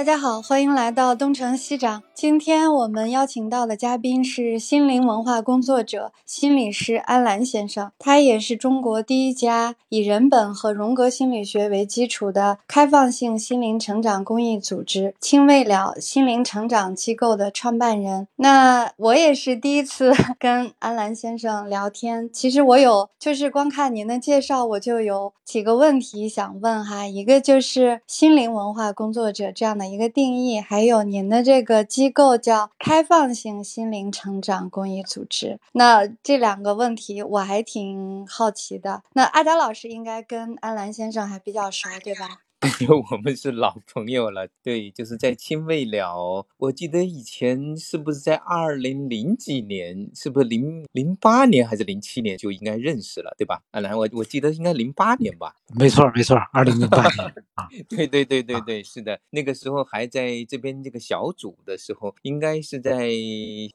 大家好，欢迎来到东城西长。今天我们邀请到的嘉宾是心灵文化工作者、心理师安澜先生，他也是中国第一家以人本和荣格心理学为基础的开放性心灵成长公益组织“亲未了心灵成长机构”的创办人。那我也是第一次 跟安澜先生聊天，其实我有就是光看您的介绍，我就有几个问题想问哈，一个就是心灵文化工作者这样的。一个定义，还有您的这个机构叫开放性心灵成长公益组织。那这两个问题我还挺好奇的。那阿达老师应该跟安澜先生还比较熟，对吧？因为我们是老朋友了，对，就是在亲未了。我记得以前是不是在二零零几年，是不是零零八年还是零七年就应该认识了，对吧？啊，来，我我记得应该零八年吧。没错，没错，二零零八年 啊。对对对对对，是的，那个时候还在这边这个小组的时候，应该是在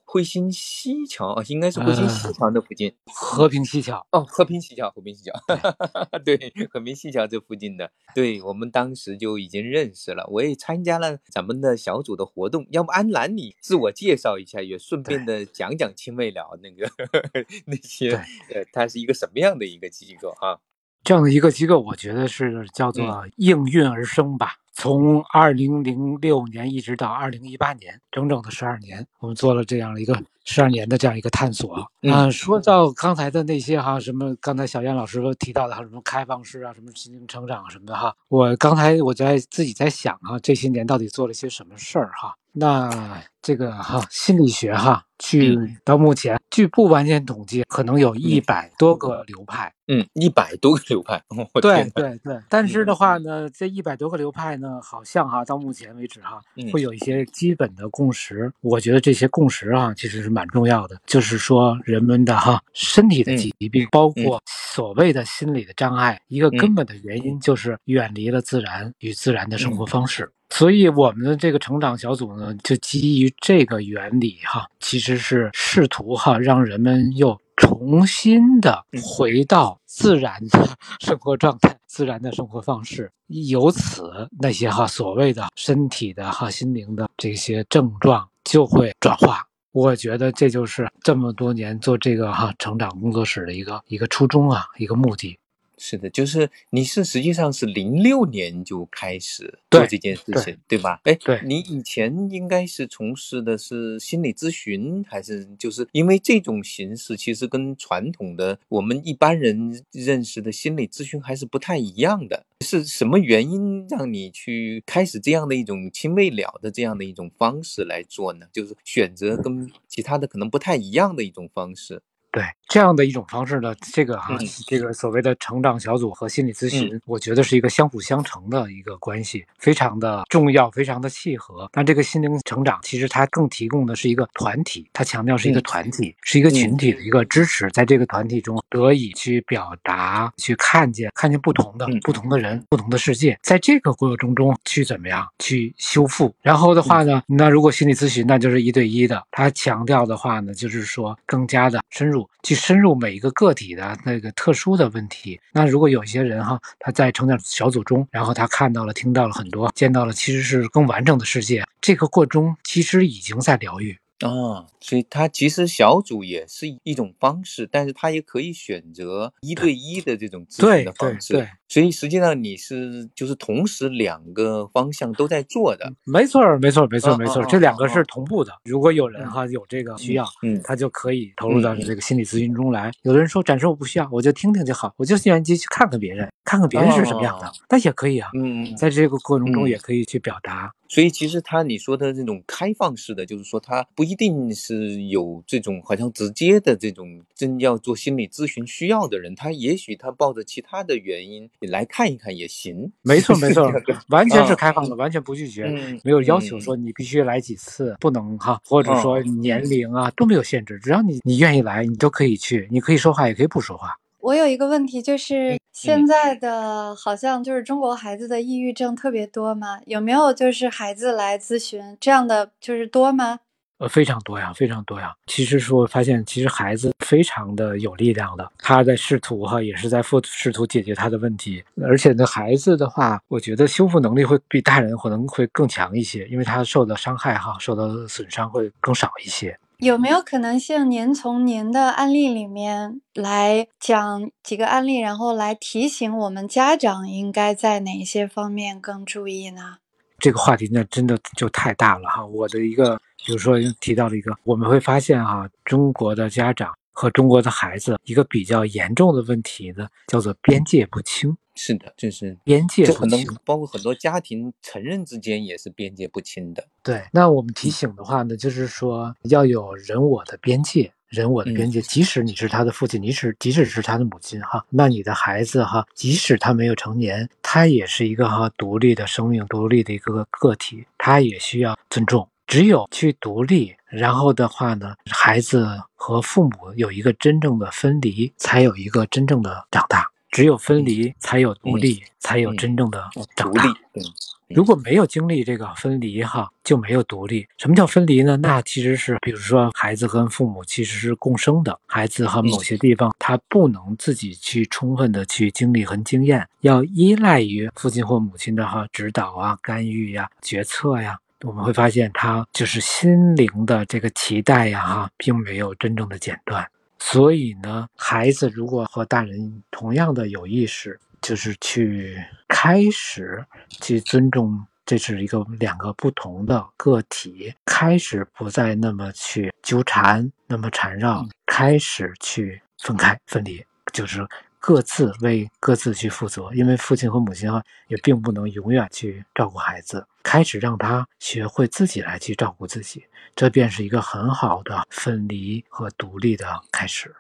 惠新西桥，应该是惠新西桥的附近。和平西桥哦，和平西桥，和平西桥。对，和平西桥这附近的，对我们。当时就已经认识了，我也参加了咱们的小组的活动。要不安澜，你自我介绍一下，也顺便的讲讲青未了那个 那些，呃，它是一个什么样的一个机构啊？这样的一个机构，我觉得是叫做应运而生吧。从二零零六年一直到二零一八年，整整的十二年，我们做了这样一个十二年的这样一个探索。嗯，说到刚才的那些哈，什么刚才小燕老师都提到的，什么开放式啊，什么心灵成长什么的哈，我刚才我在自己在想啊，这些年到底做了些什么事儿哈？那这个哈心理学哈，据到目前据不完全统计，可能有一百多个流派。嗯，一百多个流派。对对对，但是的话呢，这一百多个流派呢，好像哈到目前为止哈，会有一些基本的共识。我觉得这些共识啊，其实是蛮重要的。就是说，人们的哈身体的疾病，包括所谓的心理的障碍，一个根本的原因就是远离了自然与自然的生活方式。所以，我们的这个成长小组呢，就基于这个原理哈，其实是试图哈让人们又。重新的回到自然的生活状态、自然的生活方式，由此那些哈所谓的身体的哈心灵的这些症状就会转化。我觉得这就是这么多年做这个哈成长工作室的一个一个初衷啊，一个目的。是的，就是你是实际上是零六年就开始做这件事情，对吧？哎，对，你以前应该是从事的是心理咨询，还是就是因为这种形式其实跟传统的我们一般人认识的心理咨询还是不太一样的。是什么原因让你去开始这样的一种亲未了的这样的一种方式来做呢？就是选择跟其他的可能不太一样的一种方式。对。这样的一种方式呢，这个哈，这个所谓的成长小组和心理咨询，我觉得是一个相辅相成的一个关系，非常的重要，非常的契合。那这个心灵成长，其实它更提供的是一个团体，它强调是一个团体，是一个群体的一个支持，在这个团体中得以去表达、去看见、看见不同的不同的人、不同的世界，在这个过程中去怎么样？去修复。然后的话呢，那如果心理咨询，那就是一对一的，它强调的话呢，就是说更加的深入。去深入每一个个体的那个特殊的问题。那如果有一些人哈，他在成长小组中，然后他看到了、听到了很多，见到了其实是更完整的世界，这个过程中其实已经在疗愈。啊，所以他其实小组也是一种方式，但是他也可以选择一对一的这种咨询的方式。对对对。所以实际上你是就是同时两个方向都在做的。没错，没错，没错，没错，这两个是同步的。如果有人哈有这个需要，嗯，他就可以投入到这个心理咨询中来。有的人说暂时我不需要，我就听听就好，我就愿意去看看别人，看看别人是什么样的，那也可以啊。嗯，在这个过程中也可以去表达。所以其实他你说的这种开放式的，就是说他不一定是有这种好像直接的这种真要做心理咨询需要的人，他也许他抱着其他的原因来看一看也行。没错没错，完全是开放的，完全不拒绝，没有要求说你必须来几次，不能哈，或者说年龄啊都没有限制，只要你你愿意来，你都可以去，你可以说话也可以不说话。我有一个问题，就是现在的好像就是中国孩子的抑郁症特别多吗？有没有就是孩子来咨询这样的就是多吗？呃，非常多呀，非常多呀。其实说发现，其实孩子非常的有力量的，他在试图哈，也是在试试图解决他的问题。而且呢，孩子的话，我觉得修复能力会比大人可能会更强一些，因为他受的伤害哈，受到的损伤会更少一些。有没有可能性，您从您的案例里面来讲几个案例，然后来提醒我们家长应该在哪些方面更注意呢？这个话题呢，真的就太大了哈。我的一个，比如说提到了一个，我们会发现哈，中国的家长和中国的孩子一个比较严重的问题呢，叫做边界不清。是的，就是边界不清，包括很多家庭成人之间也是边界不清的。对，那我们提醒的话呢，就是说要有人我的边界，人我的边界。即使你是他的父亲，你是即使是他的母亲哈，那你的孩子哈，即使他没有成年，他也是一个哈独立的生命，独立的一个个体，他也需要尊重。只有去独立，然后的话呢，孩子和父母有一个真正的分离，才有一个真正的长大。只有分离，才有独立，才有真正的长大。如果没有经历这个分离，哈，就没有独立。什么叫分离呢？那其实是，比如说，孩子跟父母其实是共生的，孩子和某些地方他不能自己去充分的去经历和经验，要依赖于父亲或母亲的哈指导啊、干预呀、决策呀。我们会发现，他就是心灵的这个脐带呀，哈，并没有真正的剪断。所以呢，孩子如果和大人同样的有意识，就是去开始去尊重，这是一个两个不同的个体，开始不再那么去纠缠，那么缠绕，开始去分开分离，就是。各自为各自去负责，因为父亲和母亲啊，也并不能永远去照顾孩子。开始让他学会自己来去照顾自己，这便是一个很好的分离和独立的开始。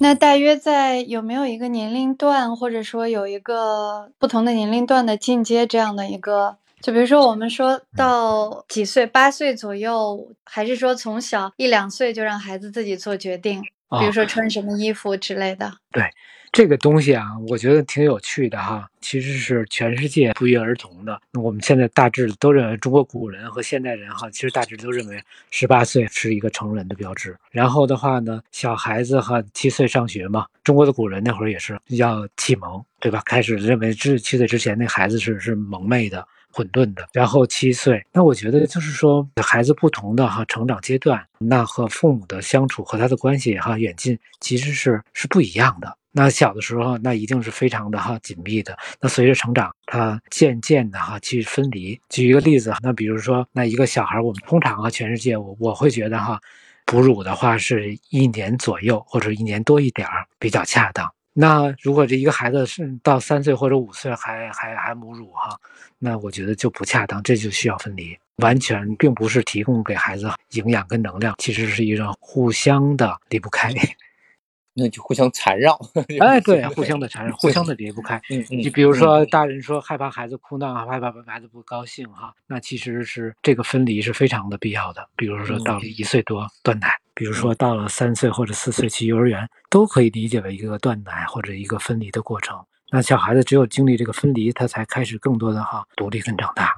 那大约在有没有一个年龄段，或者说有一个不同的年龄段的进阶这样的一个？就比如说，我们说到几岁，八岁左右，还是说从小一两岁就让孩子自己做决定？比如说穿什么衣服之类的？对。这个东西啊，我觉得挺有趣的哈。其实是全世界不约而同的。我们现在大致都认为，中国古人和现代人哈，其实大致都认为十八岁是一个成人的标志。然后的话呢，小孩子哈七岁上学嘛。中国的古人那会儿也是要启蒙，对吧？开始认为至七岁之前那孩子是是蒙昧的、混沌的。然后七岁，那我觉得就是说，孩子不同的哈成长阶段，那和父母的相处和他的关系哈远近，其实是是不一样的。那小的时候，那一定是非常的哈紧密的。那随着成长，他渐渐的哈去分离。举一个例子，那比如说，那一个小孩，我们通常啊，全世界我我会觉得哈，哺乳的话是一年左右或者一年多一点儿比较恰当。那如果这一个孩子是到三岁或者五岁还还还母乳哈，那我觉得就不恰当，这就需要分离。完全并不是提供给孩子营养跟能量，其实是一种互相的离不开。那就互相缠绕，哎，对，互相的缠绕，互相的离不开。嗯嗯。你比如说，大人说害怕孩子哭闹，害怕孩子不高兴，哈，那其实是这个分离是非常的必要的。比如说到了一岁多断奶，比如说到了三岁或者四岁去幼儿园，都可以理解为一个断奶或者一个分离的过程。那小孩子只有经历这个分离，他才开始更多的哈独立跟长大。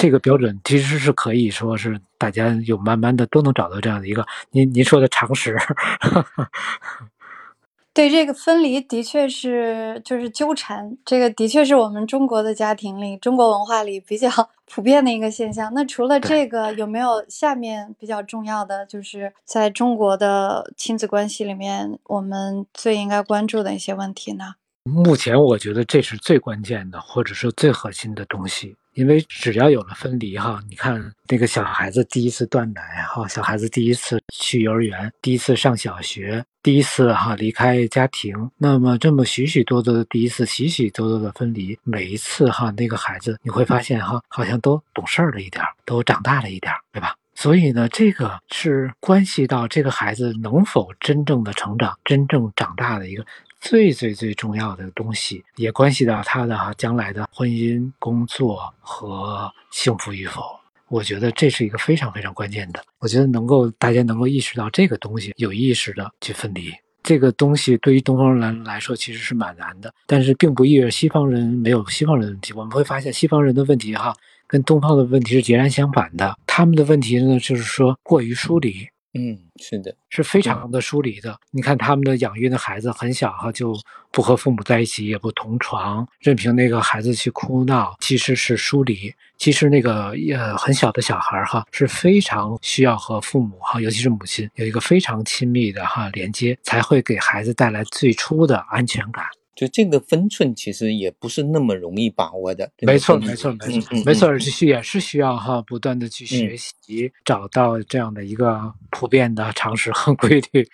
这个标准其实是可以说是大家有慢慢的都能找到这样的一个您您说的常识。对这个分离的确是就是纠缠，这个的确是我们中国的家庭里、中国文化里比较 普遍的一个现象。那除了这个，有没有下面比较重要的，就是在中国的亲子关系里面，我们最应该关注的一些问题呢？目前我觉得这是最关键的，或者说最核心的东西。因为只要有了分离，哈，你看那个小孩子第一次断奶，哈，小孩子第一次去幼儿园，第一次上小学，第一次哈离开家庭，那么这么许许多多的第一次，许许多多的分离，每一次哈那个孩子你会发现哈，好像都懂事儿了一点，都长大了一点，对吧？所以呢，这个是关系到这个孩子能否真正的成长、真正长大的一个。最最最重要的东西，也关系到他的哈将来的婚姻、工作和幸福与否。我觉得这是一个非常非常关键的。我觉得能够大家能够意识到这个东西，有意识的去分离，这个东西对于东方人来说其实是蛮难的，但是并不意味着西方人没有西方人的问题。我们会发现西方人的问题哈，跟东方的问题是截然相反的。他们的问题呢，就是说过于疏离。嗯，是的，是非常的疏离的。你看他们的养育的孩子很小哈，就不和父母在一起，也不同床，任凭那个孩子去哭闹，其实是疏离。其实那个呃很小的小孩哈，是非常需要和父母哈，尤其是母亲有一个非常亲密的哈连接，才会给孩子带来最初的安全感。就这个分寸其实也不是那么容易把握的。没错，没错，没错，没错，是也是需要哈不断的去学习，找到这样的一个普遍的常识和规律。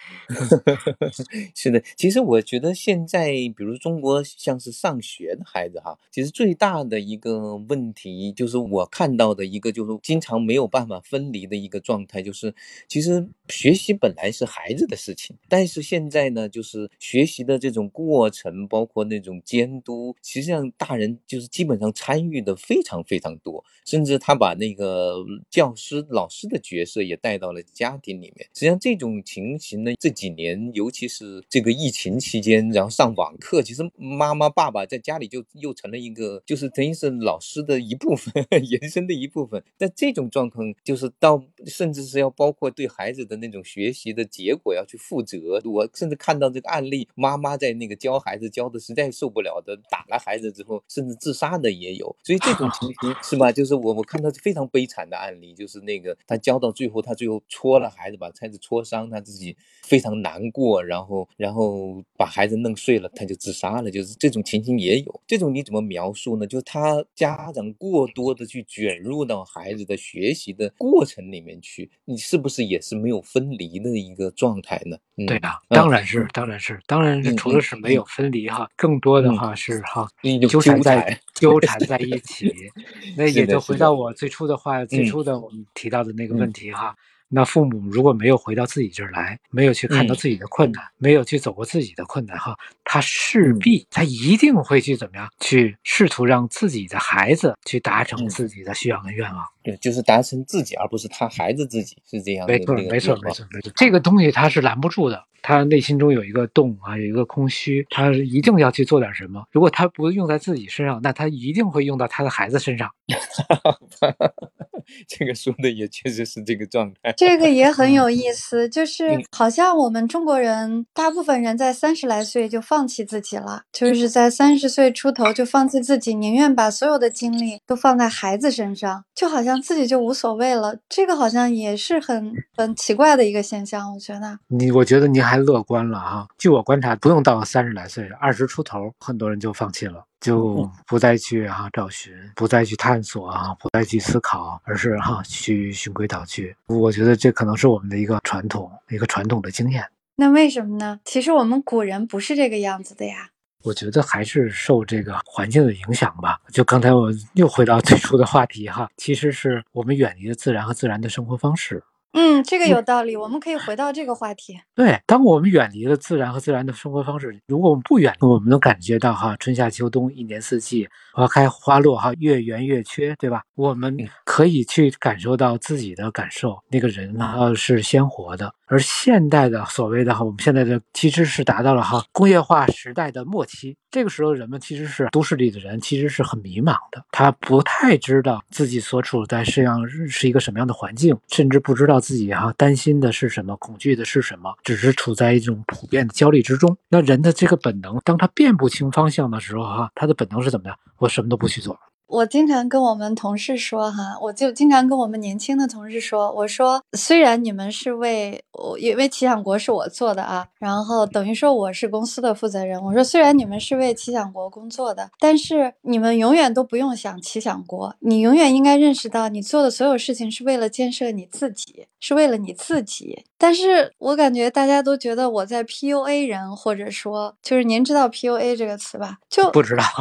是的，其实我觉得现在，比如中国像是上学的孩子哈，其实最大的一个问题就是我看到的一个就是经常没有办法分离的一个状态，就是其实学习本来是孩子的事情，但是现在呢，就是学习的这种过程。包括那种监督，实际上大人就是基本上参与的非常非常多，甚至他把那个教师、老师的角色也带到了家庭里面。实际上这种情形呢，这几年尤其是这个疫情期间，然后上网课，其实妈妈、爸爸在家里就又成了一个，就是等于是老师的一部分，延伸的一部分。但这种状况就是到甚至是要包括对孩子的那种学习的结果要去负责。我甚至看到这个案例，妈妈在那个教孩子教。的实在受不了的，打了孩子之后，甚至自杀的也有，所以这种情 形是吧？就是我我看到非常悲惨的案例，就是那个他教到最后，他最后戳了孩子，把孩子戳伤，他自己非常难过，然后然后把孩子弄碎了，他就自杀了。就是这种情形也有，这种你怎么描述呢？就是他家长过多的去卷入到孩子的学习的过程里面去，你是不是也是没有分离的一个状态呢？对啊，当然是，当然是，当然是，除了是没有分离哈，更多的话是哈纠缠在纠缠在一 起，那也就回到我最初的话，最初的我们提到的那个问题哈。那父母如果没有回到自己这儿来，没有去看到自己的困难，没有去走过自己的困难哈，他势必他一定会去怎么样，去试图让自己的孩子去达成自己的需要跟愿望。对，就是达成自己，而不是他孩子自己是这样。没错，没错，没错，没错。这个东西他是拦不住的，他内心中有一个洞啊，有一个空虚，他一定要去做点什么。如果他不用在自己身上，那他一定会用到他的孩子身上。这个说的也确实是这个状态。这个也很有 意思，就是好像我们中国人大部分人在三十来岁就放弃自己了，就是在三十岁出头就放弃自己，宁愿把所有的精力都放在孩子身上，就好像自己就无所谓了。这个好像也是很很奇怪的一个现象，我觉得。你我觉得您还乐观了哈。据我观察，不用到三十来岁，二十出头，很多人就放弃了。就不再去哈找寻，不再去探索啊，不再去思考，而是哈去循规蹈矩。我觉得这可能是我们的一个传统，一个传统的经验。那为什么呢？其实我们古人不是这个样子的呀。我觉得还是受这个环境的影响吧。就刚才我又回到最初的话题哈，其实是我们远离了自然和自然的生活方式。嗯，这个有道理，我们可以回到这个话题。对，当我们远离了自然和自然的生活方式，如果我们不远，我们能感觉到哈，春夏秋冬一年四季，花开花落哈，月圆月缺，对吧？我们可以去感受到自己的感受，那个人呢是鲜活的。而现代的所谓的哈，我们现在的其实是达到了哈工业化时代的末期。这个时候，人们其实是都市里的人，其实是很迷茫的。他不太知道自己所处在这样是一个什么样的环境，甚至不知道自己哈担心的是什么，恐惧的是什么，只是处在一种普遍的焦虑之中。那人的这个本能，当他辨不清方向的时候哈，他的本能是怎么样？我什么都不去做。我经常跟我们同事说，哈，我就经常跟我们年轻的同事说，我说，虽然你们是为我，因为奇想国是我做的啊，然后等于说我是公司的负责人，我说，虽然你们是为奇想国工作的，但是你们永远都不用想奇想国，你永远应该认识到，你做的所有事情是为了建设你自己，是为了你自己。但是我感觉大家都觉得我在 PUA 人，或者说，就是您知道 PUA 这个词吧？就不知道。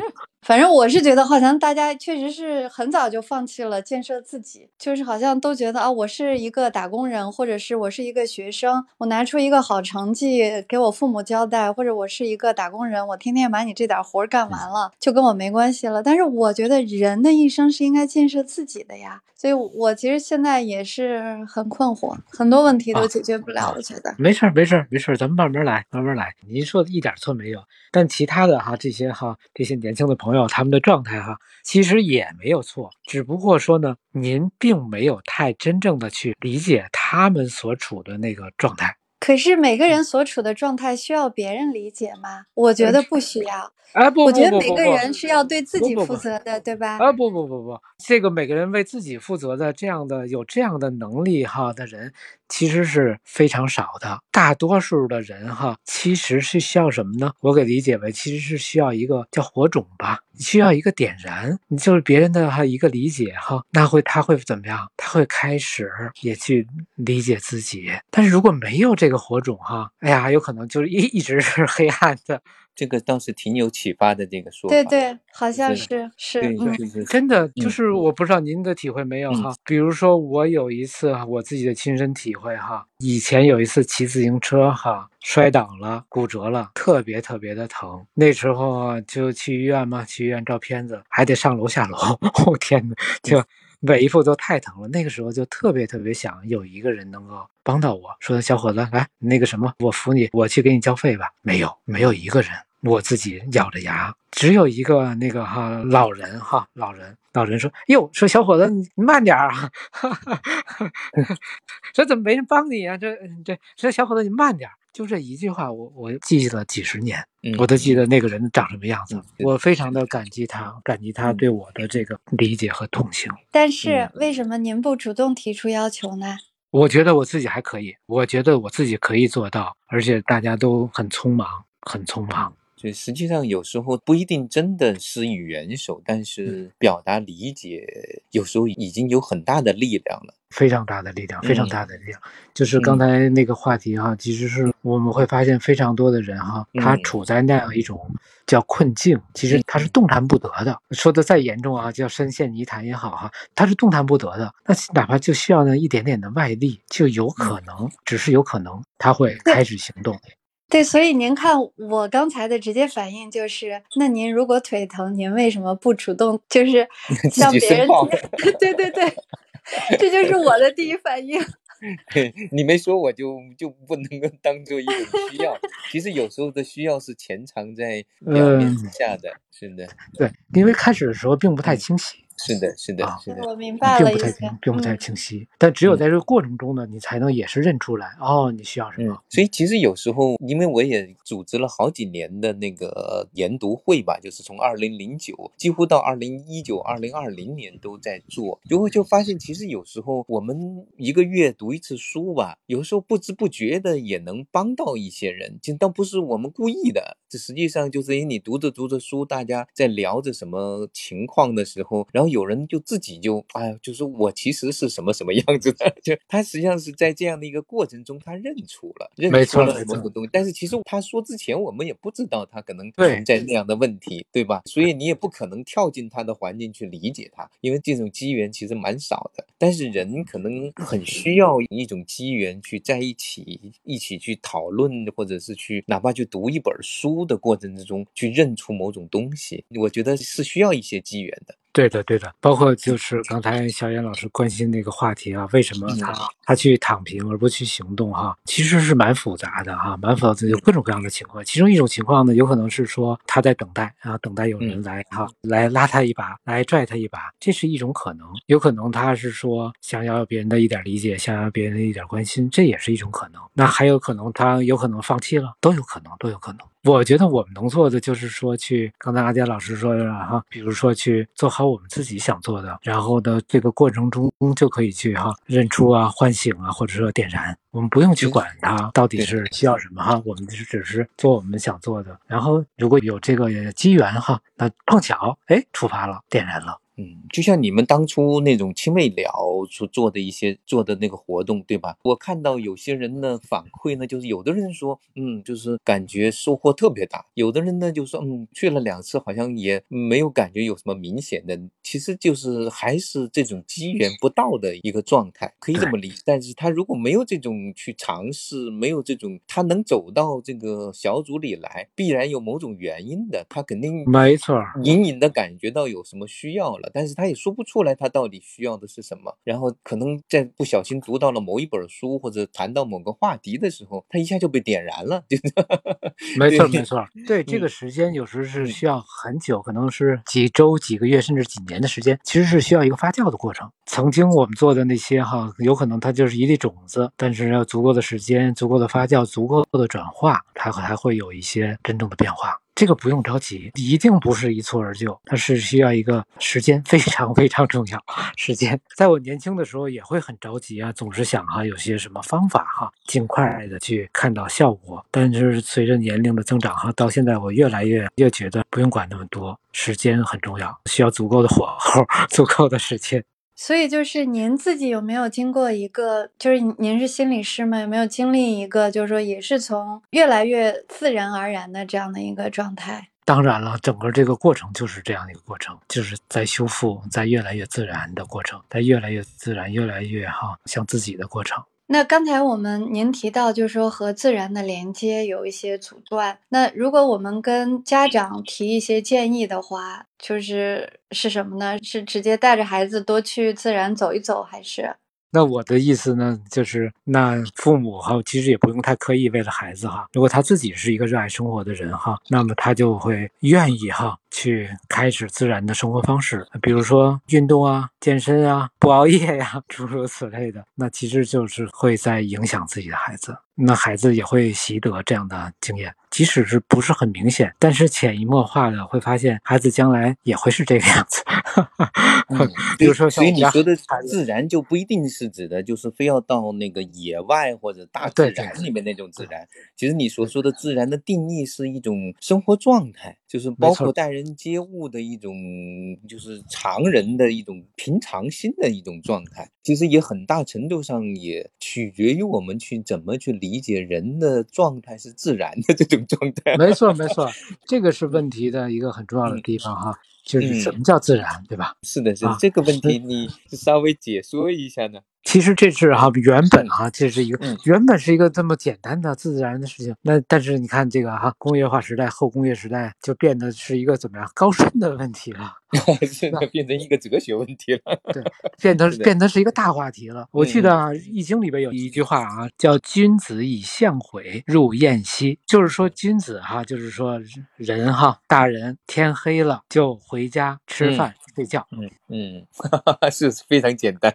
反正我是觉得，好像大家确实是很早就放弃了建设自己，就是好像都觉得啊，我是一个打工人，或者是我是一个学生，我拿出一个好成绩给我父母交代，或者我是一个打工人，我天天把你这点活干完了，就跟我没关系了。但是我觉得人的一生是应该建设自己的呀，所以我其实现在也是很困惑，很多问题都解决不了。我觉得没事儿，没事儿，没事儿，咱们慢慢来，慢慢来。您说的一点错没有。但其他的哈，这些哈，这些年轻的朋友，朋友他们的状态哈，其实也没有错，只不过说呢，您并没有太真正的去理解他们所处的那个状态。可是每个人所处的状态需要别人理解吗？我觉得不需要。啊不，我觉得每个人是要对自己负责的，对吧？啊不不不不，这个每个人为自己负责的这样的有这样的能力哈的人。其实是非常少的，大多数的人哈，其实是需要什么呢？我给理解为，其实是需要一个叫火种吧，需要一个点燃，你就是别人的哈一个理解哈，那会他会怎么样？他会开始也去理解自己。但是如果没有这个火种哈，哎呀，有可能就是一一直是黑暗的。这个倒是挺有启发的，这个说法。对对，好像是是，对真的就是我不知道您的体会没有哈。比如说我有一次我自己的亲身体会哈，以前有一次骑自行车哈摔倒了，骨折了，特别特别的疼。那时候就去医院嘛，去医院照片子，还得上楼下楼。我 天哪，就每一步都太疼了。那个时候就特别特别想有一个人能够帮到我，说小伙子来那个什么，我扶你，我去给你交费吧。没有，没有一个人。我自己咬着牙，只有一个那个哈老人哈老人老人说哟说小伙子你慢点啊，说怎么没人帮你啊？这这说小伙子你慢点，就这一句话我我记了几十年，我都记得那个人长什么样子。我非常的感激他，感激他对我的这个理解和同情。但是为什么您不主动提出要求呢？我觉得我自己还可以，我觉得我自己可以做到，而且大家都很匆忙，很匆忙。就实际上有时候不一定真的施以援手，但是表达理解有时候已经有很大的力量了，非常大的力量，非常大的力量。就是刚才那个话题哈，其实是我们会发现非常多的人哈，他处在那样一种叫困境，其实他是动弹不得的。说的再严重啊，叫深陷泥潭也好哈，他是动弹不得的。那哪怕就需要那一点点的外力，就有可能，只是有可能他会开始行动。对，所以您看我刚才的直接反应就是，那您如果腿疼，您为什么不主动就是 向别人？对对对，这就是我的第一反应。你没说我就就不能够当做一种需要，其实有时候的需要是潜藏在表面之下的，是的。对，因为开始的时候并不太清晰。是的，是的，是的，我明白了，并不太清，并不太清晰。但只有在这个过程中呢，你才能也是认出来哦，你需要什么。所以其实有时候，因为我也组织了好几年的那个研读会吧，就是从二零零九几乎到二零一九、二零二零年都在做，就会就发现，其实有时候我们一个月读一次书吧，有时候不知不觉的也能帮到一些人，就倒不是我们故意的，这实际上就是因为你读着读着书，大家在聊着什么情况的时候，然后。有人就自己就哎呀，就说我其实是什么什么样子的，就他实际上是在这样的一个过程中，他认出了，认出了某种东西。但是其实他说之前，我们也不知道他可能存在那样的问题，对吧？所以你也不可能跳进他的环境去理解他，因为这种机缘其实蛮少的。但是人可能很需要一种机缘去在一起，一起去讨论，或者是去哪怕去读一本书的过程之中，去认出某种东西。我觉得是需要一些机缘的。对的，对的，包括就是刚才小严老师关心那个话题啊，为什么他他去躺平而不去行动哈？其实是蛮复杂的哈，蛮复杂，有各种各样的情况。其中一种情况呢，有可能是说他在等待啊，等待有人来哈，来拉他一把，来拽他一把，这是一种可能。有可能他是说想要别人的一点理解，想要别人的一点关心，这也是一种可能。那还有可能他有可能放弃了，都有可能，都有可能。我觉得我们能做的就是说，去刚才阿杰老师说的哈，比如说去做好我们自己想做的，然后呢，这个过程中就可以去哈认出啊、唤醒啊，或者说点燃。我们不用去管它到底是需要什么哈，我们是只是做我们想做的。然后如果有这个机缘哈，那碰巧哎触发了，点燃了。嗯，就像你们当初那种亲未了所做的一些做的那个活动，对吧？我看到有些人的反馈呢，就是有的人说，嗯，就是感觉收获特别大；有的人呢就说，嗯，去了两次好像也没有感觉有什么明显的，其实就是还是这种机缘不到的一个状态，可以这么理解。但是他如果没有这种去尝试，没有这种他能走到这个小组里来，必然有某种原因的，他肯定没错，隐隐的感觉到有什么需要了。但是他也说不出来，他到底需要的是什么。然后可能在不小心读到了某一本书，或者谈到某个话题的时候，他一下就被点燃了。没错，没错。对，这个时间有时是需要很久，可能是几周、几个月，甚至几年的时间。其实是需要一个发酵的过程。曾经我们做的那些哈，有可能它就是一粒种子，但是要足够的时间、足够的发酵、足够的转化，它还会有一些真正的变化。这个不用着急，一定不是一蹴而就，它是需要一个时间，非常非常重要。时间，在我年轻的时候也会很着急啊，总是想哈有些什么方法哈，尽快的去看到效果。但是随着年龄的增长哈，到现在我越来越越觉得不用管那么多，时间很重要，需要足够的火候，足够的时间。所以就是您自己有没有经过一个，就是您是心理师嘛，有没有经历一个，就是说也是从越来越自然而然的这样的一个状态？当然了，整个这个过程就是这样的一个过程，就是在修复，在越来越自然的过程，在越来越自然、越来越哈像自己的过程。那刚才我们您提到，就是说和自然的连接有一些阻断。那如果我们跟家长提一些建议的话，就是是什么呢？是直接带着孩子多去自然走一走，还是？那我的意思呢，就是那父母哈，其实也不用太刻意为了孩子哈。如果他自己是一个热爱生活的人哈，那么他就会愿意哈去开始自然的生活方式，比如说运动啊、健身啊、不熬夜呀，诸如此类的。那其实就是会在影响自己的孩子。那孩子也会习得这样的经验，即使是不是很明显，但是潜移默化的会发现，孩子将来也会是这个样子。比如说，所以你说的自然就不一定是指的，就是非要到那个野外或者大自然里面那种自然。其实你所说的自然的定义是一种生活状态，就是包括待人接物的一种，就是常人的一种平常心的一种状态。其实也很大程度上也取决于我们去怎么去理。解人的状态是自然的这种状态，没错 没错，这个是问题的一个很重要的地方哈，就是什么叫自然，对吧？是的，是的，这个问题你稍微解说一下呢？其实这是哈原本哈这是一个原本是一个这么简单的自然的事情，那但是你看这个哈工业化时代后工业时代就变得是一个怎么样高深的问题了，现在变成一个哲学问题了，对，变成 变成是一个大话题了。我记得啊《易经》里边有一句话啊，叫“君子以相悔，入晏兮”，就是说君子哈，就是说人哈，大人天黑了就回家吃饭睡觉，嗯嗯，是非常简单。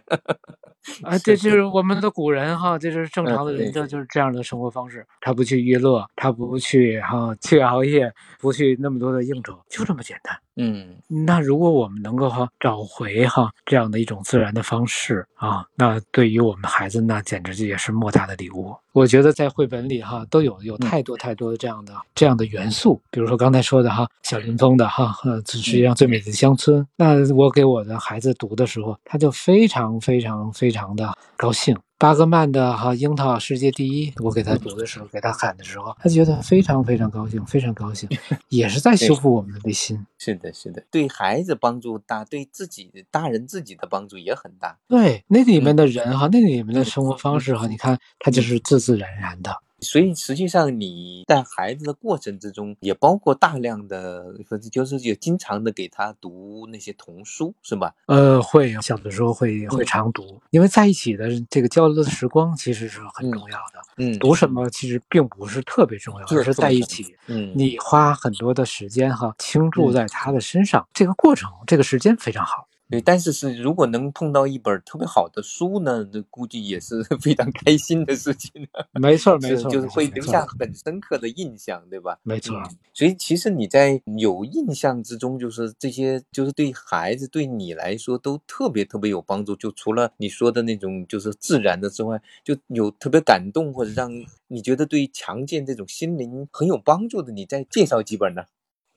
啊，这就是我们的古人哈，这是正常的人，这就是这样的生活方式。他不去娱乐，他不去哈去熬夜，不去那么多的应酬，就这么简单。嗯，那如果我们能够哈找回哈这样的一种自然的方式啊，那对于我们孩子，那简直就也是莫大的礼物。我觉得在绘本里哈都有有太多太多的这样的这样的元素，比如说刚才说的哈小林峰的哈呃世界上最美的乡村，那我给我的孩子读的时候，他就非常非常非常的高兴。巴格曼的哈樱桃世界第一，我给他读的时候，给他喊的时候，他觉得非常非常高兴，非常高兴，也是在修复我们的内心。是的，是的，对孩子帮助大，对自己大人自己的帮助也很大。对，那里面的人哈，那里面的生活方式哈，你看他就是自自然然的。所以实际上你带孩子的过程之中，也包括大量的，就是也经常的给他读那些童书，是吧？呃，会小的时候会会常读，因为在一起的这个交流的时光其实是很重要的。嗯，读什么其实并不是特别重要，而是在一起。嗯，你花很多的时间哈倾注在他的身上，这个过程这个时间非常好。对，但是是如果能碰到一本特别好的书呢，这估计也是 非常开心的事情。没错，没错，就是会留下很深刻的印象，对吧？没错。所以其实你在有印象之中，就是这些，就是对孩子对你来说都特别特别有帮助。就除了你说的那种就是自然的之外，就有特别感动或者让你觉得对强健这种心灵很有帮助的，你再介绍几本呢？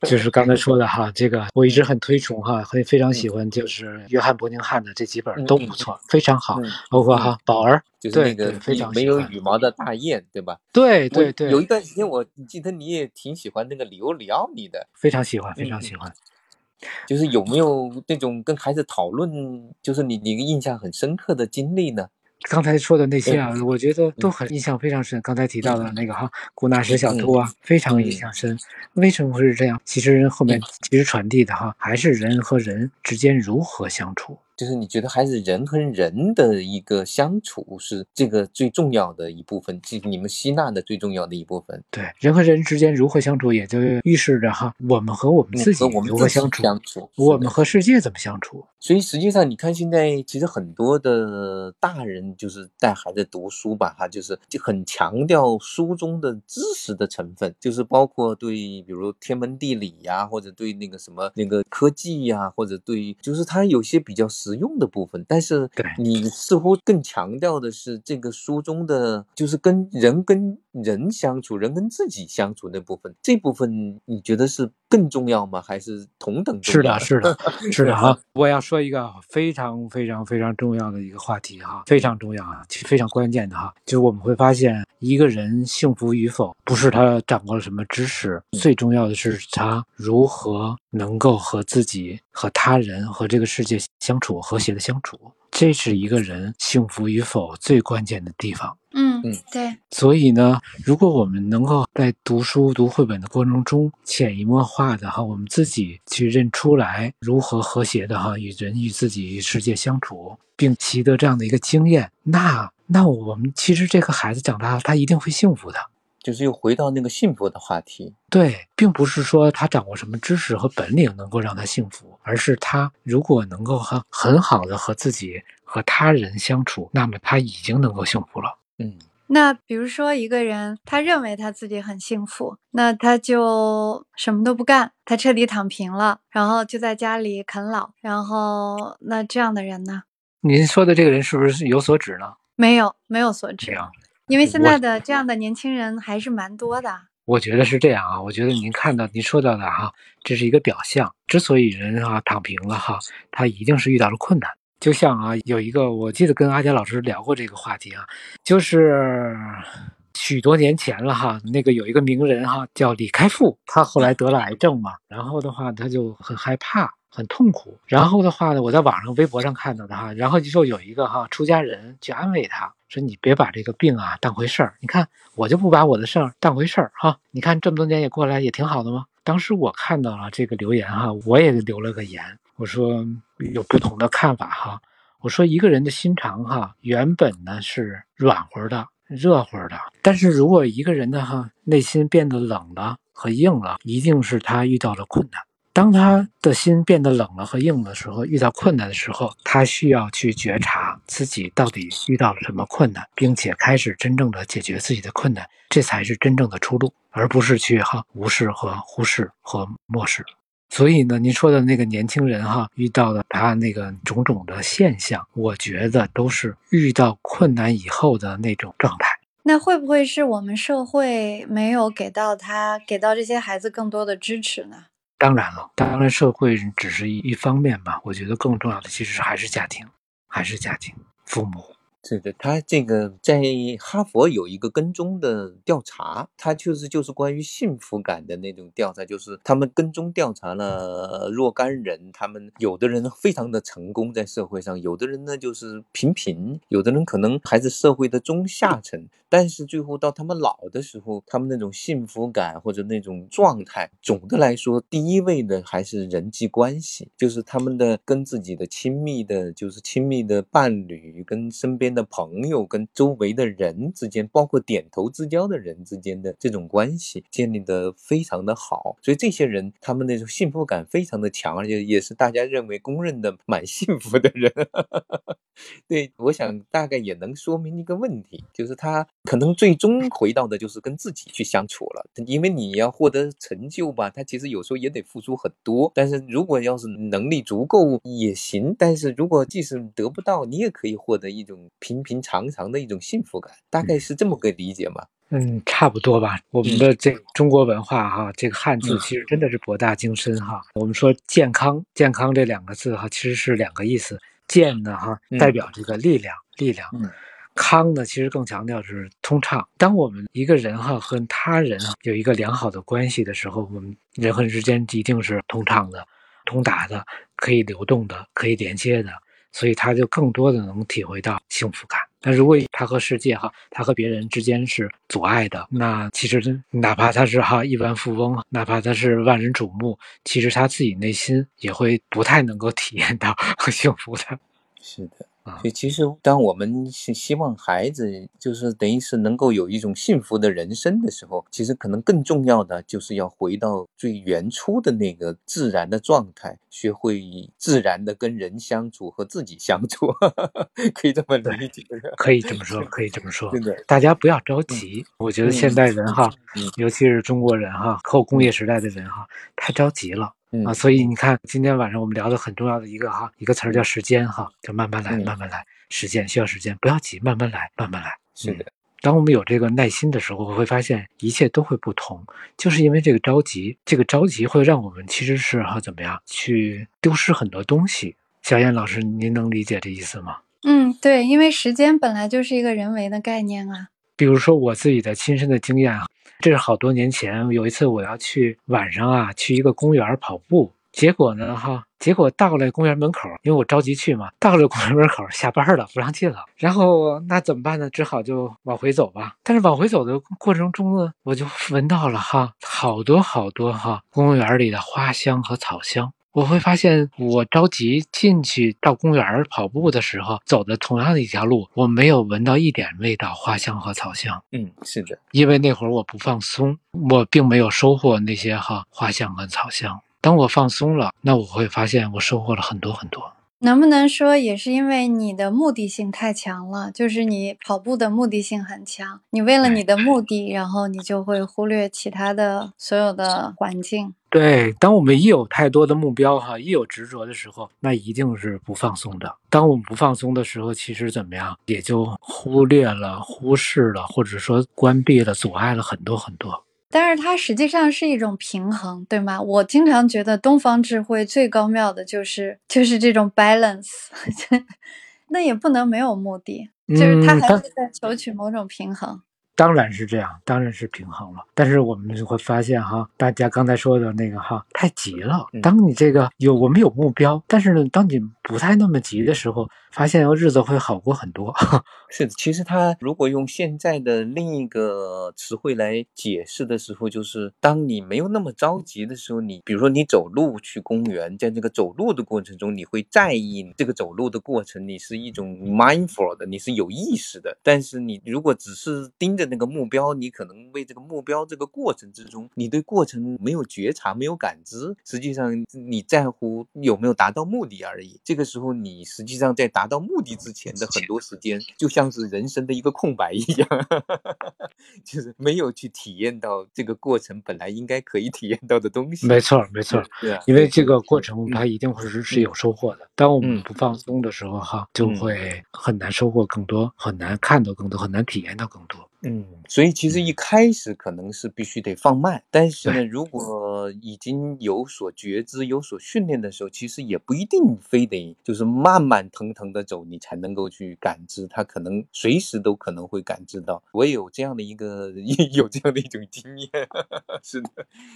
就是刚才说的哈，这个我一直很推崇哈，很非常喜欢，就是约翰伯宁汉的这几本都不错，非常好，包括哈宝儿，就是那个非常没有羽毛的大雁，对吧？对对对。有一段时间我记得你也挺喜欢那个里欧里奥尼的，非常喜欢，非常喜欢。就是有没有那种跟孩子讨论，就是你你印象很深刻的经历呢？刚才说的那些啊，我觉得都很印象非常深。刚才提到的那个哈，古纳什小兔啊，非常印象深。为什么会是这样？其实后面其实传递的哈，还是人和人之间如何相处。就是你觉得还是人和人的一个相处是这个最重要的一部分，即你们吸纳的最重要的一部分。对，人和人之间如何相处，也就预示着哈，我们和我们自己如何相处，我们和世界怎么相处。所以实际上，你看现在其实很多的大人就是带孩子读书吧，哈，就是就很强调书中的知识的成分，就是包括对比如天文地理呀，或者对那个什么那个科技呀，或者对就是他有些比较实。实用的部分，但是你似乎更强调的是这个书中的，就是跟人跟人相处，人跟自己相处那部分，这部分你觉得是更重要吗？还是同等重要？是的，是的，是的哈。我要说一个非常非常非常重要的一个话题哈，非常重要啊，非常关键的哈，就是我们会发现一个人幸福与否，不是他掌握了什么知识，最重要的是他如何能够和自己、和他人、和这个世界相处。和谐的相处，这是一个人幸福与否最关键的地方。嗯嗯，对。所以呢，如果我们能够在读书、读绘本的过程中，潜移默化的哈，我们自己去认出来如何和谐的哈与人与自己与世界相处，并习得这样的一个经验，那那我们其实这个孩子长大了，他一定会幸福的。就是又回到那个幸福的话题，对，并不是说他掌握什么知识和本领能够让他幸福，而是他如果能够很很好的和自己和他人相处，那么他已经能够幸福了。嗯，那比如说一个人，他认为他自己很幸福，那他就什么都不干，他彻底躺平了，然后就在家里啃老，然后那这样的人呢？您说的这个人是不是有所指呢？没有，没有所指。因为现在的这样的年轻人还是蛮多的，我觉得是这样啊。我觉得您看到您说到的哈，这是一个表象。之所以人啊躺平了哈，他一定是遇到了困难。就像啊，有一个我记得跟阿杰老师聊过这个话题啊，就是许多年前了哈，那个有一个名人哈叫李开复，他后来得了癌症嘛，然后的话他就很害怕。很痛苦，然后的话呢，我在网上微博上看到的哈，然后就有一个哈出家人去安慰他说：“你别把这个病啊当回事儿，你看我就不把我的事儿当回事儿哈，你看这么多年也过来也挺好的吗？”当时我看到了这个留言哈，我也留了个言，我说有不同的看法哈，我说一个人的心肠哈，原本呢是软和的、热乎的，但是如果一个人的哈内心变得冷了和硬了，一定是他遇到了困难。当他的心变得冷了和硬的时候，遇到困难的时候，他需要去觉察自己到底遇到了什么困难，并且开始真正的解决自己的困难，这才是真正的出路，而不是去哈无视和忽视和漠视。所以呢，您说的那个年轻人哈遇到的他那个种种的现象，我觉得都是遇到困难以后的那种状态。那会不会是我们社会没有给到他给到这些孩子更多的支持呢？当然了，当然社会只是一一方面吧。我觉得更重要的其实还是家庭，还是家庭，父母。是的，他这个在哈佛有一个跟踪的调查，他确实就是关于幸福感的那种调查，就是他们跟踪调查了若干人，他们有的人非常的成功在社会上，有的人呢就是平平，有的人可能还是社会的中下层，但是最后到他们老的时候，他们那种幸福感或者那种状态，总的来说，第一位的还是人际关系，就是他们的跟自己的亲密的，就是亲密的伴侣跟身边。的朋友跟周围的人之间，包括点头之交的人之间的这种关系建立的非常的好，所以这些人他们那种幸福感非常的强，而且也是大家认为公认的蛮幸福的人。对，我想大概也能说明一个问题，就是他可能最终回到的就是跟自己去相处了，因为你要获得成就吧，他其实有时候也得付出很多，但是如果要是能力足够也行，但是如果即使得不到，你也可以获得一种。平平常常的一种幸福感，大概是这么个理解吗？嗯，差不多吧。我们的这中国文化哈，这个汉字其实真的是博大精深哈。我们说健康，健康这两个字哈，其实是两个意思。健呢哈，代表这个力量，力量；康呢，其实更强调是通畅。当我们一个人哈和他人啊有一个良好的关系的时候，我们人和人之间一定是通畅的、通达的、可以流动的、可以连接的。所以他就更多的能体会到幸福感。但如果他和世界哈，他和别人之间是阻碍的，那其实哪怕他是哈亿万富翁，哪怕他是万人瞩目，其实他自己内心也会不太能够体验到 幸福的。是的。所以，其实当我们是希望孩子就是等于是能够有一种幸福的人生的时候，其实可能更重要的就是要回到最原初的那个自然的状态，学会自然的跟人相处和自己相处，可以这么理解。可以这么说，可以这么说。大家不要着急。我觉得现代人哈，尤其是中国人哈，后工业时代的人哈，太着急了。啊，所以你看，今天晚上我们聊的很重要的一个哈，一个词儿叫时间哈，叫慢慢来，慢慢来，时间需要时间，不要急，慢慢来，慢慢来。是的，当我们有这个耐心的时候，我会发现一切都会不同，就是因为这个着急，这个着急会让我们其实是哈怎么样去丢失很多东西。小燕老师，您能理解这意思吗？嗯，对，因为时间本来就是一个人为的概念啊。比如说我自己的亲身的经验啊。这是好多年前有一次，我要去晚上啊去一个公园跑步，结果呢哈，结果到了公园门口，因为我着急去嘛，到了公园门口下班了，不让进了。然后那怎么办呢？只好就往回走吧。但是往回走的过程中呢，我就闻到了哈好多好多哈公园里的花香和草香。我会发现，我着急进去到公园跑步的时候，走的同样的一条路，我没有闻到一点味道，花香和草香。嗯，是的，因为那会儿我不放松，我并没有收获那些哈花香和草香。当我放松了，那我会发现我收获了很多很多。能不能说也是因为你的目的性太强了？就是你跑步的目的性很强，你为了你的目的，然后你就会忽略其他的所有的环境。对，当我们一有太多的目标哈，一有执着的时候，那一定是不放松的。当我们不放松的时候，其实怎么样，也就忽略了、忽视了，或者说关闭了、阻碍了很多很多。但是它实际上是一种平衡，对吗？我经常觉得东方智慧最高妙的就是就是这种 balance，那也不能没有目的，就是他还是在求取某种平衡。当然是这样，当然是平衡了。但是我们就会发现哈，大家刚才说的那个哈，太急了。当你这个有我们有目标，但是呢，当你不太那么急的时候。发现日子会好过很多。是的，其实他如果用现在的另一个词汇来解释的时候，就是当你没有那么着急的时候，你比如说你走路去公园，在这个走路的过程中，你会在意这个走路的过程，你是一种 mindful 的，你是有意识的。但是你如果只是盯着那个目标，你可能为这个目标这个过程之中，你对过程没有觉察，没有感知。实际上你在乎有没有达到目的而已。这个时候你实际上在达。到目的之前的很多时间，就像是人生的一个空白一样，就是没有去体验到这个过程本来应该可以体验到的东西。没错，没错，对，因为这个过程它一定会是是有收获的。当我们不放松的时候，哈，就会很难收获更多，很难看到更多，很难体验到更多。嗯，所以其实一开始可能是必须得放慢，但是呢，如果已经有所觉知、有所训练的时候，其实也不一定非得就是慢慢腾腾的走，你才能够去感知，它可能随时都可能会感知到。我有这样的一个 有这样的一种经验，是的，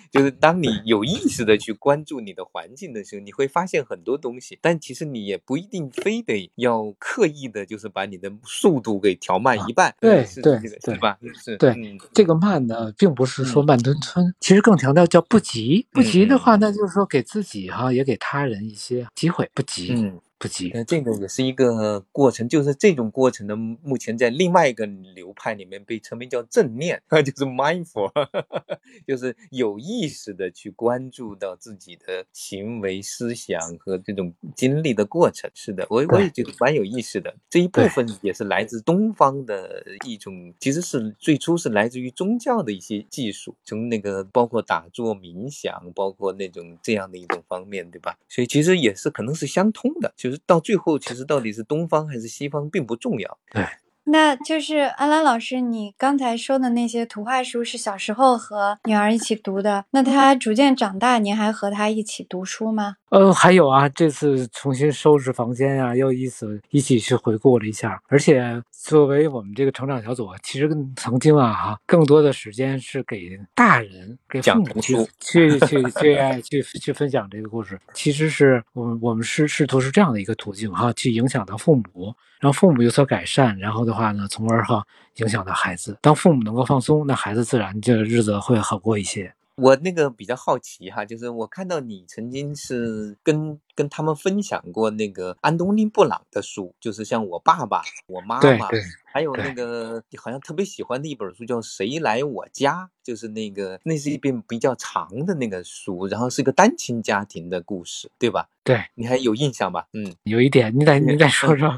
就是当你有意识的去关注你的环境的时候，你会发现很多东西，但其实你也不一定非得要刻意的，就是把你的速度给调慢一半。对对对。对吧？是对这个慢呢，并不是说慢吞吞，其实更强调叫不急。不急的话，那就是说给自己哈，也给他人一些机会，不急。嗯。不急，那这个也是一个过程，就是这种过程呢，目前在另外一个流派里面被称为叫正念，就是 mindful，就是有意识的去关注到自己的行为、思想和这种经历的过程。是的，我我也觉得蛮有意思的。这一部分也是来自东方的一种，其实是最初是来自于宗教的一些技术，从那个包括打坐、冥想，包括那种这样的一种方面，对吧？所以其实也是可能是相通的，就是。到最后，其实到底是东方还是西方，并不重要。对，那就是安兰老师，你刚才说的那些图画书是小时候和女儿一起读的，那她逐渐长大，您还和她一起读书吗？呃，还有啊，这次重新收拾房间呀，又一起一起去回顾了一下。而且作为我们这个成长小组，其实曾经啊哈，更多的时间是给大人、给父母去去去去去去分享这个故事。其实是我们我们是试图是这样的一个途径哈，去影响到父母，让父母有所改善，然后的话呢，从而哈影响到孩子。当父母能够放松，那孩子自然就日子会好过一些。我那个比较好奇哈，就是我看到你曾经是跟跟他们分享过那个安东尼布朗的书，就是像我爸爸、我妈妈，还有那个好像特别喜欢的一本书叫《谁来我家》，就是那个那是一本比较长的那个书，然后是一个单亲家庭的故事，对吧？对你还有印象吧？嗯，有一点，你再你再说说，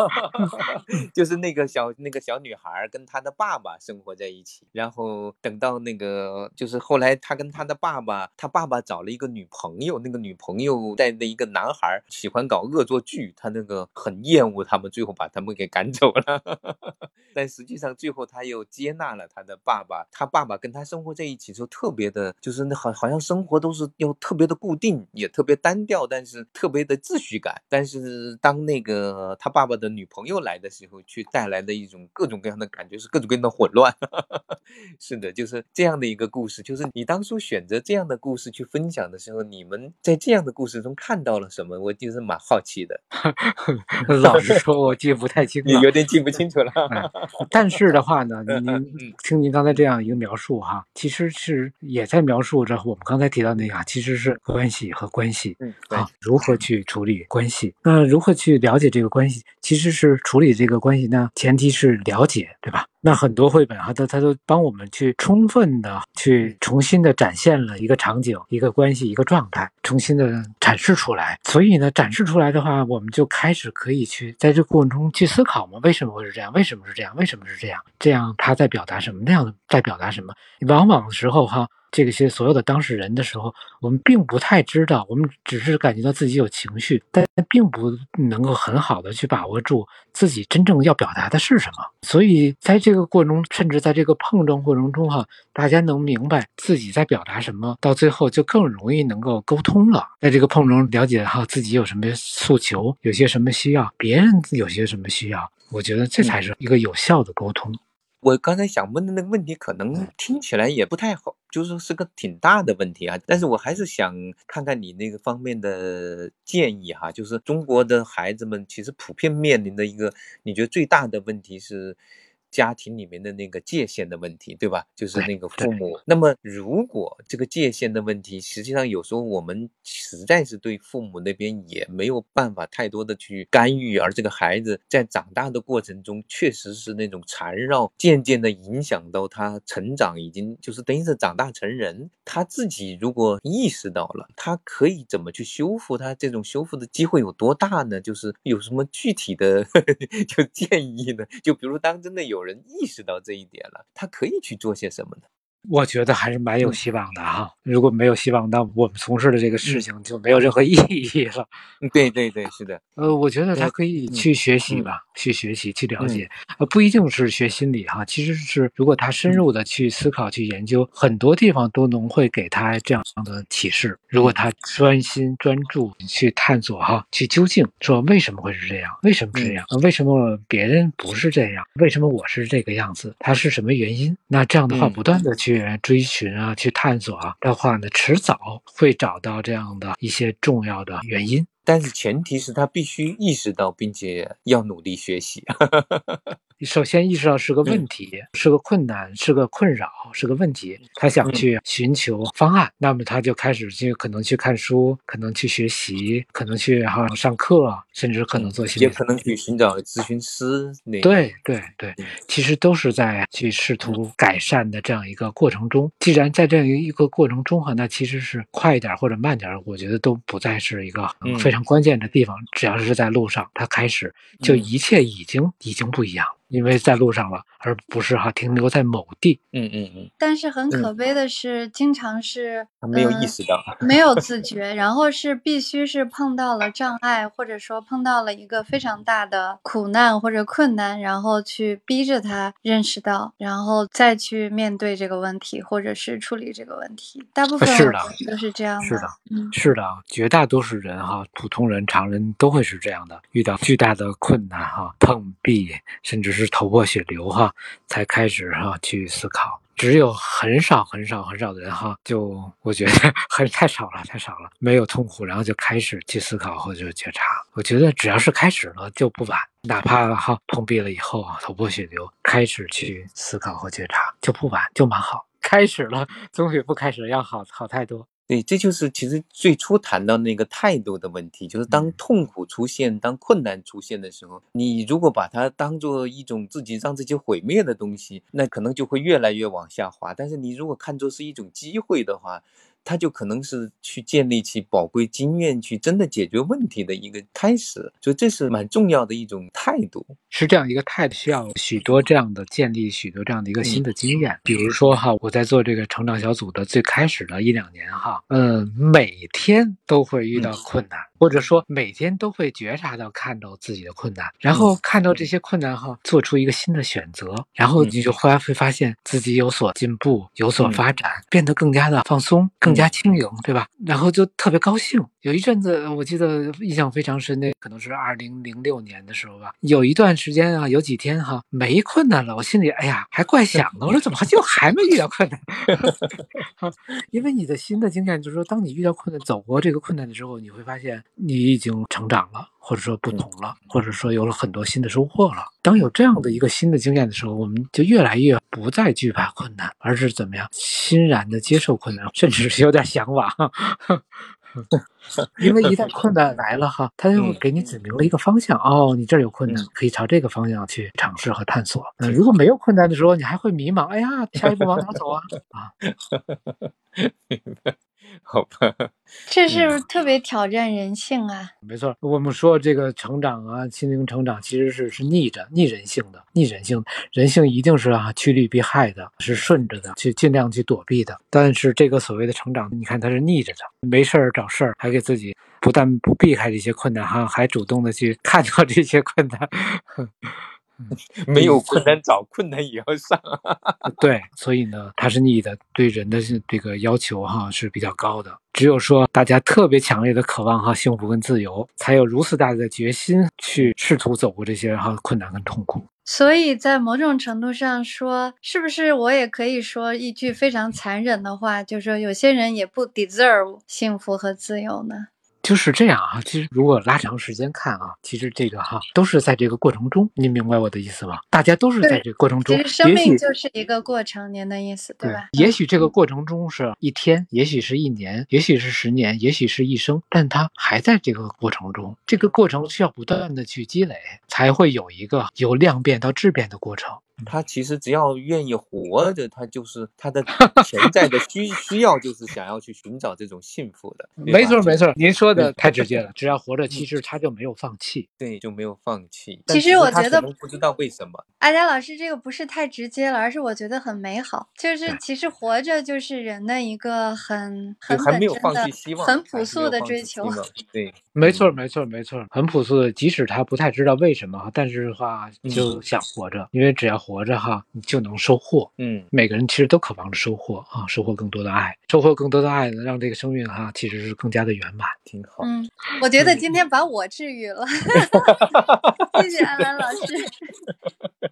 就是那个小那个小女孩跟她的爸爸生活在一起，然后等到那个就是后来她跟她的爸爸，她爸爸找了一个女朋友，那个女朋友带的一个男孩喜欢搞恶作剧，他那个很厌恶他们，最后把他们给赶走了。但实际上最后他又接纳了他的爸爸，他爸爸跟他生活在一起时候特别的，就是那好好像生活都是又特别的固定，也特别单。调，但是特别的秩序感。但是当那个他爸爸的女朋友来的时候，却带来的一种各种各样的感觉，是各种各样的混乱。是的，就是这样的一个故事。就是你当初选择这样的故事去分享的时候，你们在这样的故事中看到了什么？我就是蛮好奇的。老实说，我记不太清了，有点记不清楚了。但是的话呢，您听您刚才这样一个描述哈，其实是也在描述着我们刚才提到那个，其实是关系和关系。嗯啊，如何去处理关系？那如何去了解这个关系？其实是处理这个关系呢，前提是了解，对吧？那很多绘本哈，它它都帮我们去充分的去重新的展现了一个场景、一个关系、一个状态，重新的展示出来。所以呢，展示出来的话，我们就开始可以去在这过程中去思考嘛，为什么会是这样？为什么是这样？为什么是这样？这样他在表达什么？那样的在表达什么？往往时候哈。这些所有的当事人的时候，我们并不太知道，我们只是感觉到自己有情绪，但并不能够很好的去把握住自己真正要表达的是什么。所以在这个过程中，甚至在这个碰撞过程中，哈，大家能明白自己在表达什么，到最后就更容易能够沟通了。在这个碰撞了解哈自己有什么诉求，有些什么需要，别人有些什么需要，我觉得这才是一个有效的沟通。我刚才想问的那个问题，可能听起来也不太好，就是是个挺大的问题啊。但是我还是想看看你那个方面的建议哈。就是中国的孩子们其实普遍面临的一个，你觉得最大的问题是？家庭里面的那个界限的问题，对吧？就是那个父母。那么，如果这个界限的问题，实际上有时候我们实在是对父母那边也没有办法太多的去干预，而这个孩子在长大的过程中，确实是那种缠绕，渐渐的影响到他成长，已经就是等于是长大成人。他自己如果意识到了，他可以怎么去修复？他这种修复的机会有多大呢？就是有什么具体的 就建议呢？就比如当真的有。有人意识到这一点了，他可以去做些什么呢？我觉得还是蛮有希望的哈。如果没有希望，那我们从事的这个事情就没有任何 意义了。对对对，是的。呃，我觉得他可以去学习吧，去学习，去了解。呃，不一定是学心理哈，其实是如果他深入的去思考、去研究，很多地方都能会给他这样的启示。如果他专心专注去探索哈，去究竟说为什么会是这样？为什么这样？为什么别人不是这样？为什么我是这个样子？他是什么原因？那这样的话，不断的去。去追寻啊，去探索啊的话呢，迟早会找到这样的一些重要的原因。但是前提是他必须意识到，并且要努力学习。首先意识到是个问题，是个困难，是个困扰，是个问题。他想去寻求方案，那么他就开始去可能去看书，可能去学习，可能去哈上课，甚至可能做心理，也可能去寻找咨询师。对对对，其实都是在去试图改善的这样一个过程中。既然在这样一个过程中哈，那其实是快一点或者慢点，我觉得都不再是一个非常关键的地方。只要是在路上，他开始就一切已经已经不一样。因为在路上了，而不是哈停留在某地。嗯嗯嗯。但是很可悲的是，经常是没有意识到，没有自觉，然后是必须是碰到了障碍，或者说碰到了一个非常大的苦难或者困难，然后去逼着他认识到，然后再去面对这个问题，或者是处理这个问题。大部分是的都是这样的。是的，嗯，是的，绝大多数人哈，普通人、常人都会是这样的，遇到巨大的困难哈，碰壁，甚至是是头破血流哈，才开始哈去思考。只有很少很少很少的人哈，就我觉得 很太少了，太少了，没有痛苦，然后就开始去思考或者觉察。我觉得只要是开始了就不晚，哪怕哈碰壁了以后啊，头破血流，开始去思考和觉察就不晚，就蛮好。开始了总比不开始要好好太多。对，这就是其实最初谈到那个态度的问题，就是当痛苦出现、当困难出现的时候，你如果把它当做一种自己让自己毁灭的东西，那可能就会越来越往下滑。但是你如果看作是一种机会的话，它就可能是去建立起宝贵经验，去真的解决问题的一个开始，所以这是蛮重要的一种态度。是这样一个态度，需要许多这样的建立，许多这样的一个新的经验。比如说哈，我在做这个成长小组的最开始的一两年哈，嗯，每天都会遇到困难。或者说每天都会觉察到看到自己的困难，然后看到这些困难后，做出一个新的选择，然后你就忽然会发现自己有所进步，有所发展，变得更加的放松，更加轻盈，对吧？然后就特别高兴。有一阵子我记得印象非常深，的可能是二零零六年的时候吧，有一段时间啊，有几天哈没困难了，我心里哎呀还怪想的，我说怎么就还没遇到困难？因为你的新的经验就是说，当你遇到困难，走过这个困难的时候，你会发现。你已经成长了，或者说不同了，或者说有了很多新的收获了。当有这样的一个新的经验的时候，我们就越来越不再惧怕困难，而是怎么样欣然的接受困难，甚至是有点向往。因为一旦 困难来了哈，他就会给你指明了一个方向。哦，你这儿有困难，可以朝这个方向去尝试和探索。那如果没有困难的时候，你还会迷茫。哎呀，下一步往哪走啊？啊。好吧，这是特别挑战人性啊！没错，我们说这个成长啊，心灵成长其实是是逆着、逆人性的，逆人性，人性一定是啊趋利避害的，是顺着的，去尽量去躲避的。但是这个所谓的成长，你看它是逆着的，没事儿找事儿，还给自己不但不避开这些困难，哈，还主动的去看到这些困难。没有困难找困难也要上，对，所以呢，它是逆的，对人的这个要求哈是比较高的。只有说大家特别强烈的渴望哈幸福跟自由，才有如此大的决心去试图走过这些哈困难跟痛苦。所以在某种程度上说，是不是我也可以说一句非常残忍的话，就是说有些人也不 deserve 幸福和自由呢？就是这样啊，其实如果拉长时间看啊，其实这个哈都是在这个过程中，您明白我的意思吗？大家都是在这个过程中，其实生命就是一个过程，您的意思对吧？也许这个过程中是一天，也许是一年，也许是十年，也许是一生，但它还在这个过程中，这个过程需要不断的去积累，才会有一个由量变到质变的过程。他其实只要愿意活着，他就是他的潜在的需需要，就是想要去寻找这种幸福的。没错，没错，您说的太直接了。只要活着，其实他就没有放弃，对，就没有放弃。其实我觉得不知道为什么，阿佳老师这个不是太直接了，而是我觉得很美好。就是其实活着就是人的一个很很还没有放弃希望、很朴素的追求。对，没错，没错，没错，很朴素的。即使他不太知道为什么，但是的话就想活着，因为只要活着哈，你就能收获。嗯，每个人其实都渴望着收获啊，收获更多的爱，收获更多的爱呢，让这个生命哈其实是更加的圆满，挺好。嗯，我觉得今天把我治愈了，谢谢安安老师。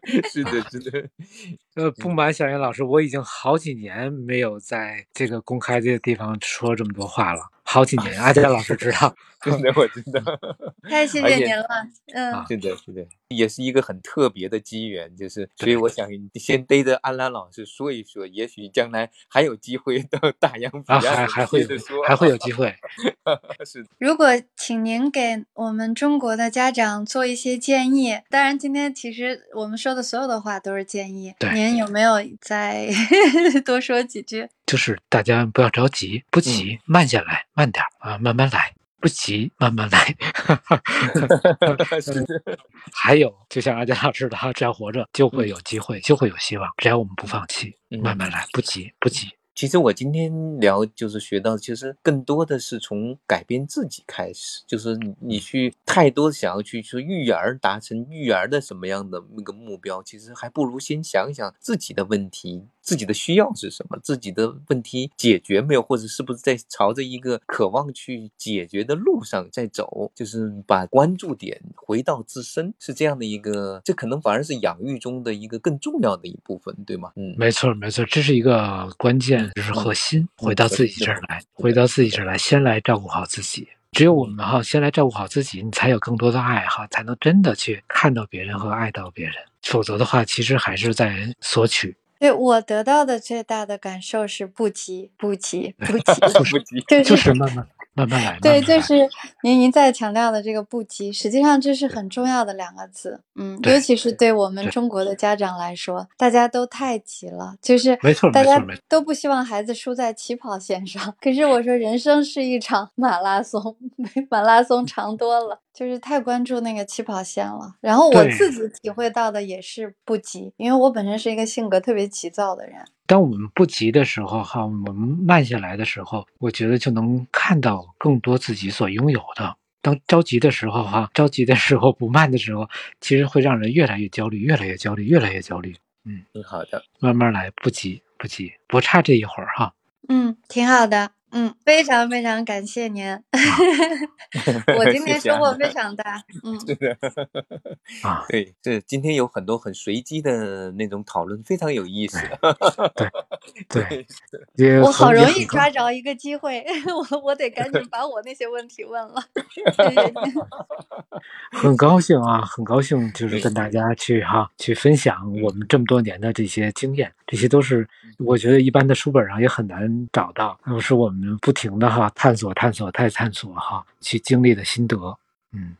是的，是的。呃，不瞒小燕老师，我已经好几年没有在这个公开这个地方说这么多话了。好几年，阿佳老师知道，真的，我真的 太谢谢您了。嗯，是的，是的，也是一个很特别的机缘，就是所以我想先逮着安兰老师说一说，也许将来还有机会到大洋彼岸，还还会还会有机会。是。如果请您给我们中国的家长做一些建议，当然今天其实我们说的所有的话都是建议，您有没有再多说几句？就是大家不要着急，不急，慢下来，慢点啊，慢慢来。不急，慢慢来。还有，就像阿佳老师的哈，只要活着就会有机会，就会有希望。只要我们不放弃，慢慢来，不急，不急。其实我今天聊就是学到，其实更多的是从改变自己开始，就是你去太多想要去说育儿达成育儿的什么样的那个目标，其实还不如先想想自己的问题。自己的需要是什么？自己的问题解决没有，或者是不是在朝着一个渴望去解决的路上在走？就是把关注点回到自身，是这样的一个，这可能反而是养育中的一个更重要的一部分，对吗？嗯，没错，没错，这是一个关键，就是核心，回到自己这儿来，回到自己这儿来，先来照顾好自己。只有我们哈，先来照顾好自己，你才有更多的爱哈，才能真的去看到别人和爱到别人。否则的话，其实还是在索取。对我得到的最大的感受是不急不急不 急不急，就是慢慢慢慢来。对，就是您您在强调的这个不急，实际上这是很重要的两个字。嗯，尤其是对我们中国的家长来说，大家都太急了，就是没错，大家都不希望孩子输在起跑线上。可是我说，人生是一场马拉松，比 马拉松长多了。就是太关注那个起跑线了，然后我自己体会到的也是不急，因为我本身是一个性格特别急躁的人。当我们不急的时候，哈，我们慢下来的时候，我觉得就能看到更多自己所拥有的。当着急的时候，哈，着急的时候不慢的时候，其实会让人越来越焦虑，越来越焦虑，越来越焦虑。嗯，挺好的，慢慢来，不急不急，不差这一会儿哈。嗯，挺好的。嗯，非常非常感谢您，我今天收获非常大。嗯，是的，啊，对，这今天有很多很随机的那种讨论，非常有意思。对 对，我好容易抓。着一个机会，我我得赶紧把我那些问题问了。谢谢您，很高兴啊，很高兴，就是跟大家去哈去分享我们这么多年的这些经验，这些都是我觉得一般的书本上也很难找到，都是我们。不停的哈探索探索再探索哈去经历的心得，嗯嗯，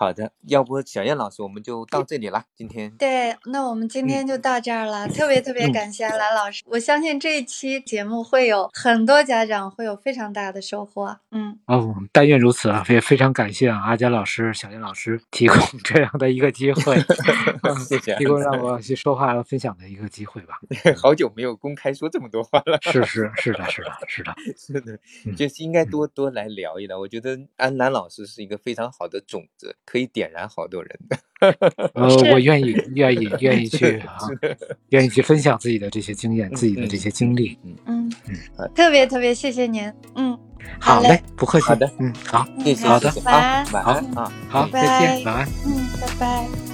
好的，要不小燕老师我们就到这里了，今天。对，那我们今天就到这儿了，特别特别感谢蓝老师，我相信这一期节目会有很多家长会有非常大的收获，嗯。哦，但愿如此啊，也非常感谢啊阿佳老师、小燕老师提供 这样的一个机会，谢谢，提供让我去说话和分享的一个机会吧，好久没有公开说这么多话了，是是是的是的是的是的，就是应该多多来聊一聊，我觉得安南老师是一个非常好的种子，可以点。燃好多人的，呃，我愿意，愿意，愿意去 啊，愿意去分享自己的这些经验，自己的这些经历，嗯嗯嗯，特别特别谢谢您，嗯，好嘞，不客气，好的，嗯，好，谢谢，好的，晚安，晚安啊，好，再见，晚安，嗯，拜拜。